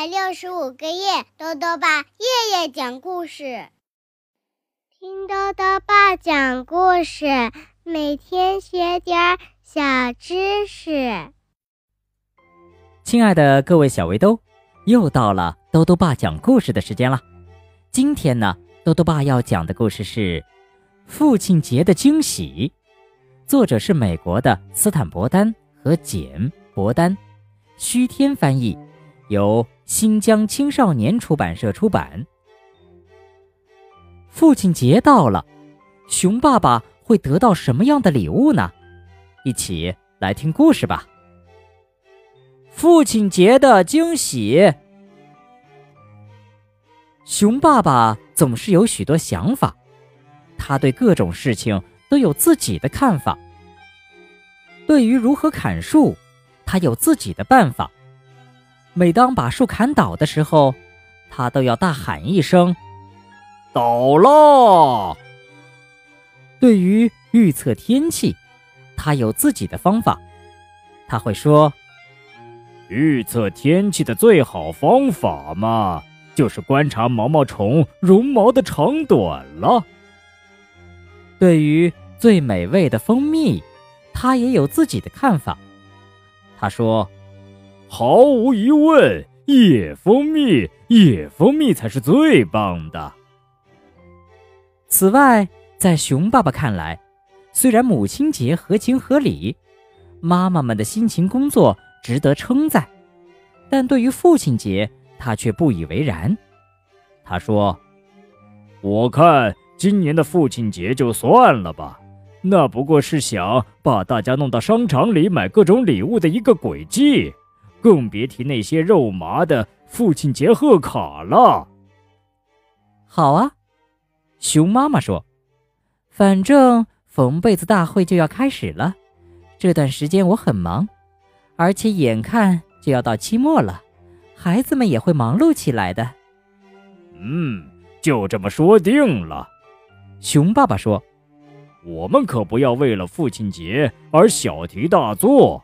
百六十五个夜，豆豆爸夜夜讲故事，听豆豆爸讲故事，每天学点小知识。亲爱的各位小围兜，又到了豆豆爸讲故事的时间了。今天呢，豆豆爸要讲的故事是《父亲节的惊喜》，作者是美国的斯坦伯丹和简伯丹，虚天翻译。由新疆青少年出版社出版。父亲节到了，熊爸爸会得到什么样的礼物呢？一起来听故事吧。父亲节的惊喜。熊爸爸总是有许多想法，他对各种事情都有自己的看法。对于如何砍树，他有自己的办法。每当把树砍倒的时候，他都要大喊一声：“倒了！”对于预测天气，他有自己的方法。他会说：“预测天气的最好方法嘛，就是观察毛毛虫绒毛的长短了。”对于最美味的蜂蜜，他也有自己的看法。他说。毫无疑问，野蜂蜜，野蜂蜜才是最棒的。此外，在熊爸爸看来，虽然母亲节合情合理，妈妈们的辛勤工作值得称赞，但对于父亲节，他却不以为然。他说：“我看今年的父亲节就算了吧，那不过是想把大家弄到商场里买各种礼物的一个轨迹。”更别提那些肉麻的父亲节贺卡了。好啊，熊妈妈说：“反正缝被子大会就要开始了，这段时间我很忙，而且眼看就要到期末了，孩子们也会忙碌起来的。”嗯，就这么说定了。熊爸爸说：“我们可不要为了父亲节而小题大做。”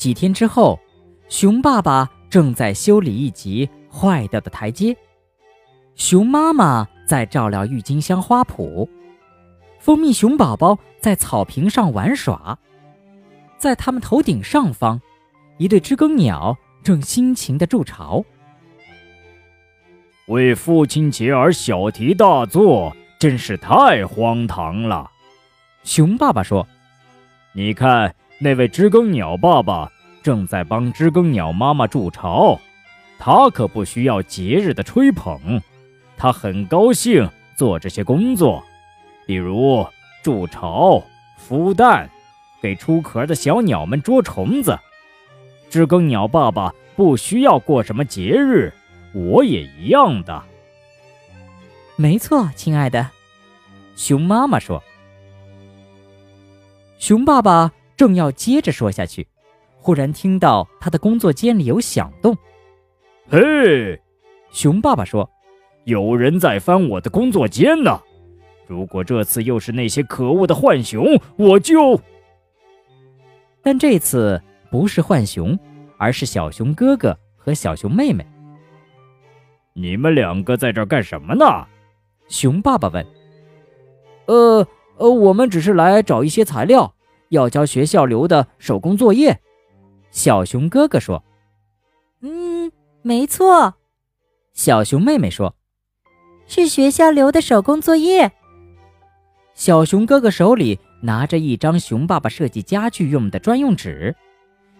几天之后，熊爸爸正在修理一级坏掉的台阶，熊妈妈在照料郁金香花圃，蜂蜜熊宝宝在草坪上玩耍，在他们头顶上方，一对知更鸟正辛勤地筑巢。为父亲节而小题大做，真是太荒唐了。熊爸爸说：“你看。”那位知更鸟爸爸正在帮知更鸟妈妈筑巢，他可不需要节日的吹捧，他很高兴做这些工作，比如筑巢、孵蛋、给出壳的小鸟们捉虫子。知更鸟爸爸不需要过什么节日，我也一样的。没错，亲爱的，熊妈妈说。熊爸爸。正要接着说下去，忽然听到他的工作间里有响动。嘿，熊爸爸说：“有人在翻我的工作间呢。如果这次又是那些可恶的浣熊，我就……但这次不是浣熊，而是小熊哥哥和小熊妹妹。你们两个在这干什么呢？”熊爸爸问。“呃呃，我们只是来找一些材料。”要交学校留的手工作业，小熊哥哥说：“嗯，没错。”小熊妹妹说：“是学校留的手工作业。”小熊哥哥手里拿着一张熊爸爸设计家具用的专用纸，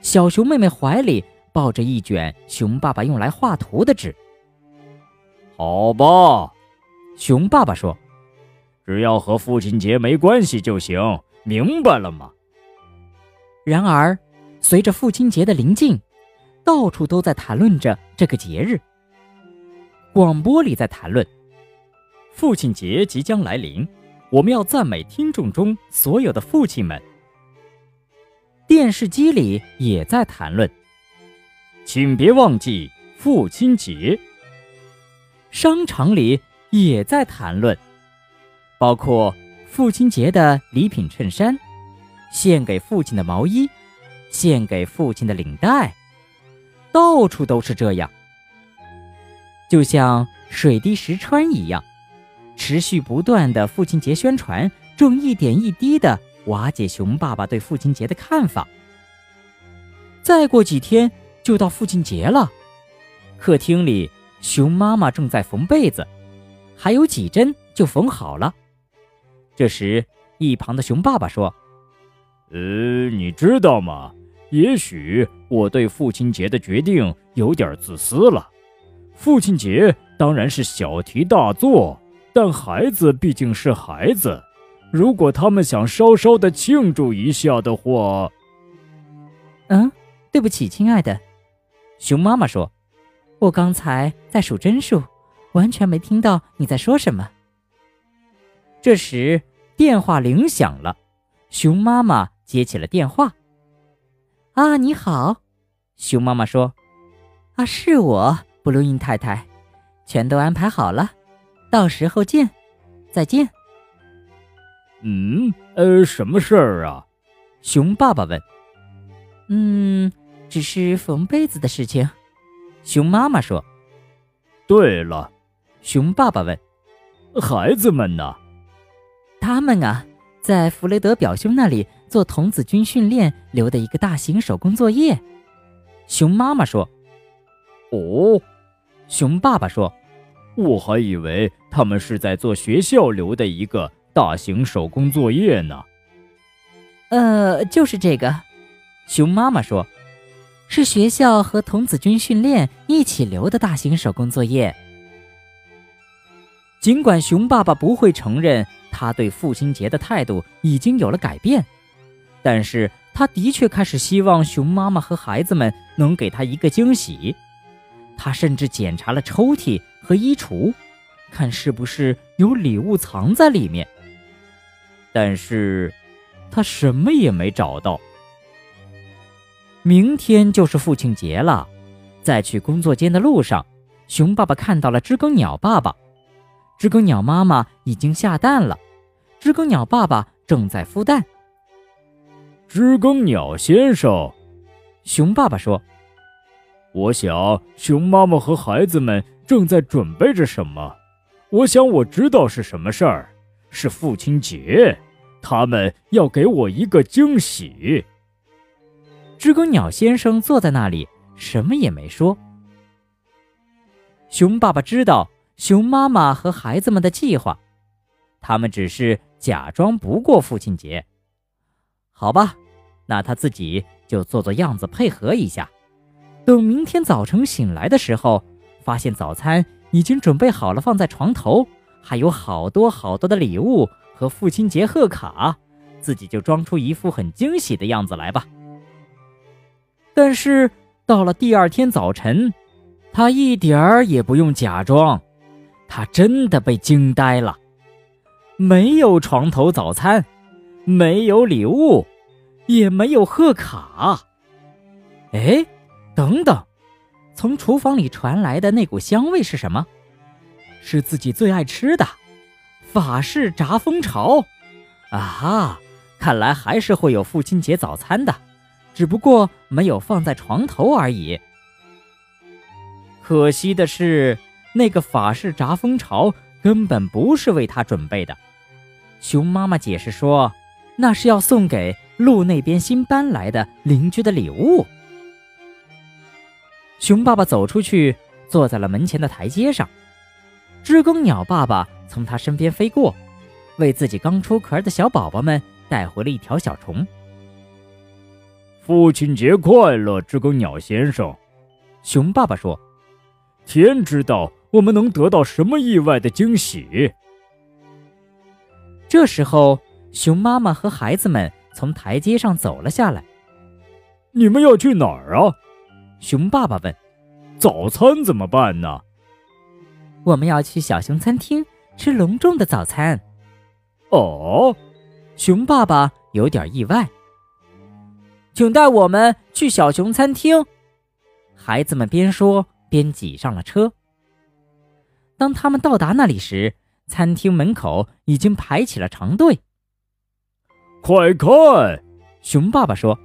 小熊妹妹怀里抱着一卷熊爸爸用来画图的纸。好吧，熊爸爸说：“只要和父亲节没关系就行，明白了吗？”然而，随着父亲节的临近，到处都在谈论着这个节日。广播里在谈论，父亲节即将来临，我们要赞美听众中所有的父亲们。电视机里也在谈论，请别忘记父亲节。商场里也在谈论，包括父亲节的礼品衬衫。献给父亲的毛衣，献给父亲的领带，到处都是这样，就像水滴石穿一样，持续不断的父亲节宣传正一点一滴的瓦解熊爸爸对父亲节的看法。再过几天就到父亲节了，客厅里熊妈妈正在缝被子，还有几针就缝好了。这时，一旁的熊爸爸说：“呃，你知道吗？也许我对父亲节的决定有点自私了。父亲节当然是小题大做，但孩子毕竟是孩子，如果他们想稍稍的庆祝一下的话……嗯，对不起，亲爱的。”熊妈妈说：“我刚才在数针数，完全没听到你在说什么。”这时，电话铃响了，熊妈妈接起了电话。“啊，你好。”熊妈妈说，“啊，是我，布鲁因太太，全都安排好了，到时候见，再见。”“嗯，呃，什么事儿啊？”熊爸爸问。“嗯，只是缝被子的事情。”熊妈妈说。“对了。”熊爸爸问，“孩子们呢？”他们啊，在弗雷德表兄那里做童子军训练留的一个大型手工作业。熊妈妈说：“哦。”熊爸爸说：“我还以为他们是在做学校留的一个大型手工作业呢。”呃，就是这个。熊妈妈说：“是学校和童子军训练一起留的大型手工作业。”尽管熊爸爸不会承认。他对父亲节的态度已经有了改变，但是他的确开始希望熊妈妈和孩子们能给他一个惊喜。他甚至检查了抽屉和衣橱，看是不是有礼物藏在里面。但是，他什么也没找到。明天就是父亲节了，在去工作间的路上，熊爸爸看到了知更鸟爸爸，知更鸟妈妈已经下蛋了。知更鸟爸爸正在孵蛋。知更鸟先生，熊爸爸说：“我想熊妈妈和孩子们正在准备着什么。我想我知道是什么事儿，是父亲节，他们要给我一个惊喜。”知更鸟先生坐在那里，什么也没说。熊爸爸知道熊妈妈和孩子们的计划，他们只是。假装不过父亲节，好吧，那他自己就做做样子配合一下。等明天早晨醒来的时候，发现早餐已经准备好了，放在床头，还有好多好多的礼物和父亲节贺卡，自己就装出一副很惊喜的样子来吧。但是到了第二天早晨，他一点儿也不用假装，他真的被惊呆了。没有床头早餐，没有礼物，也没有贺卡。哎，等等，从厨房里传来的那股香味是什么？是自己最爱吃的法式炸蜂巢。啊哈，看来还是会有父亲节早餐的，只不过没有放在床头而已。可惜的是，那个法式炸蜂巢根本不是为他准备的。熊妈妈解释说：“那是要送给路那边新搬来的邻居的礼物。”熊爸爸走出去，坐在了门前的台阶上。知更鸟爸爸从他身边飞过，为自己刚出壳的小宝宝们带回了一条小虫。父亲节快乐，知更鸟先生！熊爸爸说：“天知道我们能得到什么意外的惊喜。”这时候，熊妈妈和孩子们从台阶上走了下来。“你们要去哪儿啊？”熊爸爸问。“早餐怎么办呢？”“我们要去小熊餐厅吃隆重的早餐。”“哦。”熊爸爸有点意外。“请带我们去小熊餐厅。”孩子们边说边挤上了车。当他们到达那里时，餐厅门口已经排起了长队。快看，熊爸爸说：“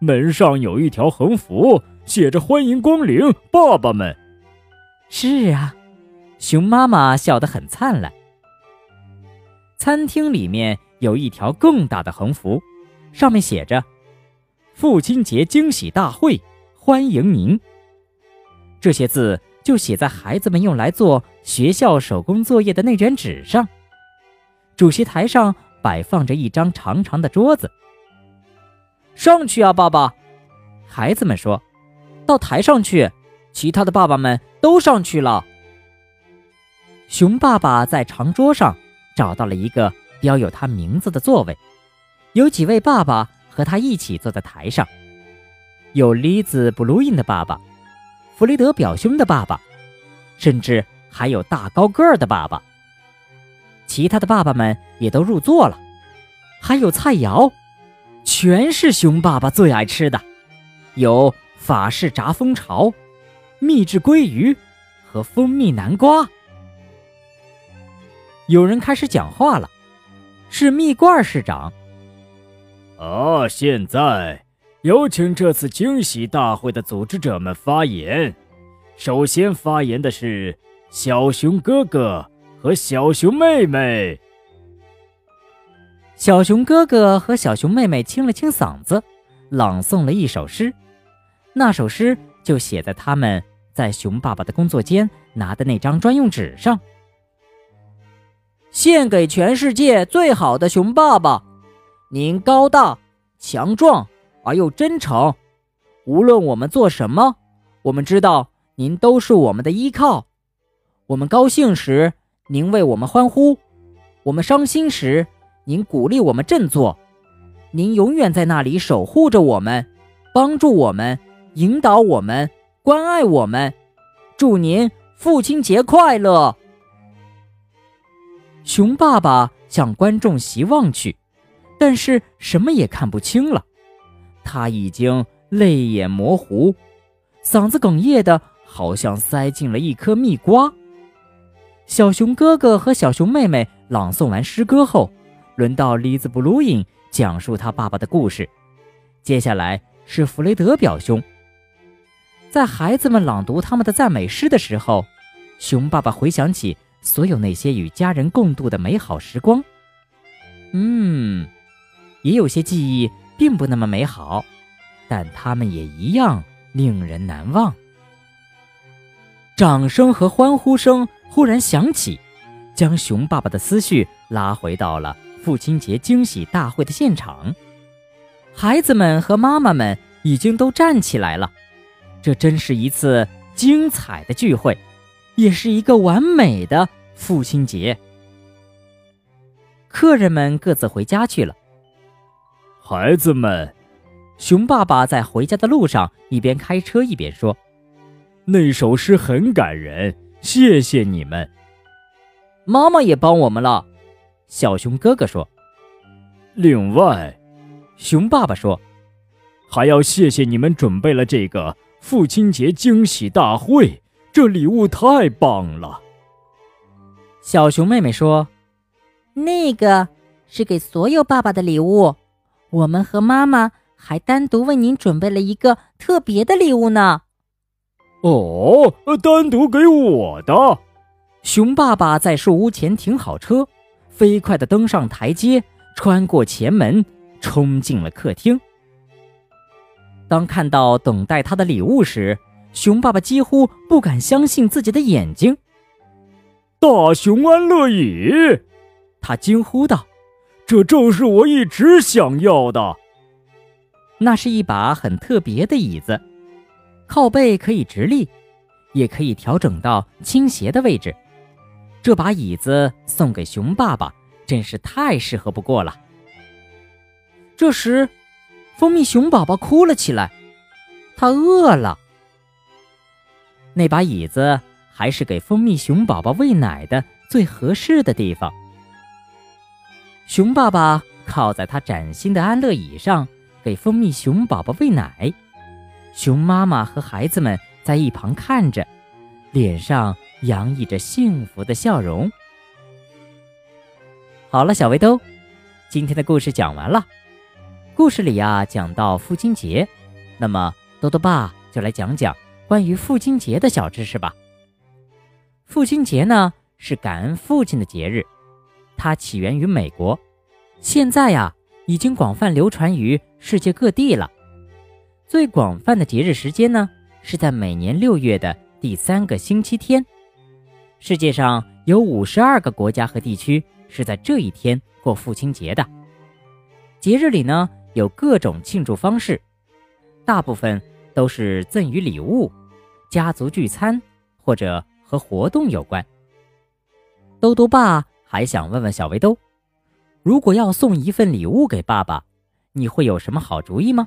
门上有一条横幅，写着“欢迎光临，爸爸们”。是啊，熊妈妈笑得很灿烂。餐厅里面有一条更大的横幅，上面写着“父亲节惊喜大会，欢迎您”。这些字就写在孩子们用来做学校手工作业的内卷纸上。主席台上摆放着一张长长的桌子。上去啊，爸爸！孩子们说：“到台上去。”其他的爸爸们都上去了。熊爸爸在长桌上找到了一个标有他名字的座位，有几位爸爸和他一起坐在台上，有莉子·布鲁因的爸爸。弗雷德表兄的爸爸，甚至还有大高个儿的爸爸。其他的爸爸们也都入座了，还有菜肴，全是熊爸爸最爱吃的，有法式炸蜂巢、秘制鲑鱼和蜂蜜南瓜。有人开始讲话了，是蜜罐市长。啊，现在。有请这次惊喜大会的组织者们发言。首先发言的是小熊哥哥和小熊妹妹。小熊哥哥和小熊妹妹清了清嗓子，朗诵了一首诗。那首诗就写在他们在熊爸爸的工作间拿的那张专用纸上。献给全世界最好的熊爸爸，您高大强壮。而又真诚，无论我们做什么，我们知道您都是我们的依靠。我们高兴时，您为我们欢呼；我们伤心时，您鼓励我们振作。您永远在那里守护着我们，帮助我们，引导我们，关爱我们。祝您父亲节快乐！熊爸爸向观众席望去，但是什么也看不清了。他已经泪眼模糊，嗓子哽咽的，好像塞进了一颗蜜瓜。小熊哥哥和小熊妹妹朗诵完诗歌后，轮到莉子布鲁因讲述他爸爸的故事。接下来是弗雷德表兄。在孩子们朗读他们的赞美诗的时候，熊爸爸回想起所有那些与家人共度的美好时光。嗯，也有些记忆。并不那么美好，但他们也一样令人难忘。掌声和欢呼声忽然想起，将熊爸爸的思绪拉回到了父亲节惊喜大会的现场。孩子们和妈妈们已经都站起来了，这真是一次精彩的聚会，也是一个完美的父亲节。客人们各自回家去了。孩子们，熊爸爸在回家的路上一边开车一边说：“那首诗很感人，谢谢你们。”妈妈也帮我们了，小熊哥哥说。另外，熊爸爸说：“还要谢谢你们准备了这个父亲节惊喜大会，这礼物太棒了。”小熊妹妹说：“那个是给所有爸爸的礼物。”我们和妈妈还单独为您准备了一个特别的礼物呢。哦，单独给我的。熊爸爸在树屋前停好车，飞快地登上台阶，穿过前门，冲进了客厅。当看到等待他的礼物时，熊爸爸几乎不敢相信自己的眼睛。大熊安乐椅，他惊呼道。这正是我一直想要的。那是一把很特别的椅子，靠背可以直立，也可以调整到倾斜的位置。这把椅子送给熊爸爸，真是太适合不过了。这时，蜂蜜熊宝宝哭了起来，他饿了。那把椅子还是给蜂蜜熊宝宝喂奶的最合适的地方。熊爸爸靠在他崭新的安乐椅上，给蜂蜜熊宝宝喂奶。熊妈妈和孩子们在一旁看着，脸上洋溢着幸福的笑容。好了，小围兜，今天的故事讲完了。故事里呀，讲到父亲节，那么多多爸就来讲讲关于父亲节的小知识吧。父亲节呢是感恩父亲的节日，它起源于美国，现在呀已经广泛流传于世界各地了。最广泛的节日时间呢是在每年六月的第三个星期天。世界上有五十二个国家和地区是在这一天过父亲节的。节日里呢有各种庆祝方式，大部分都是赠予礼物、家族聚餐或者。和活动有关。兜兜爸还想问问小围兜，如果要送一份礼物给爸爸，你会有什么好主意吗？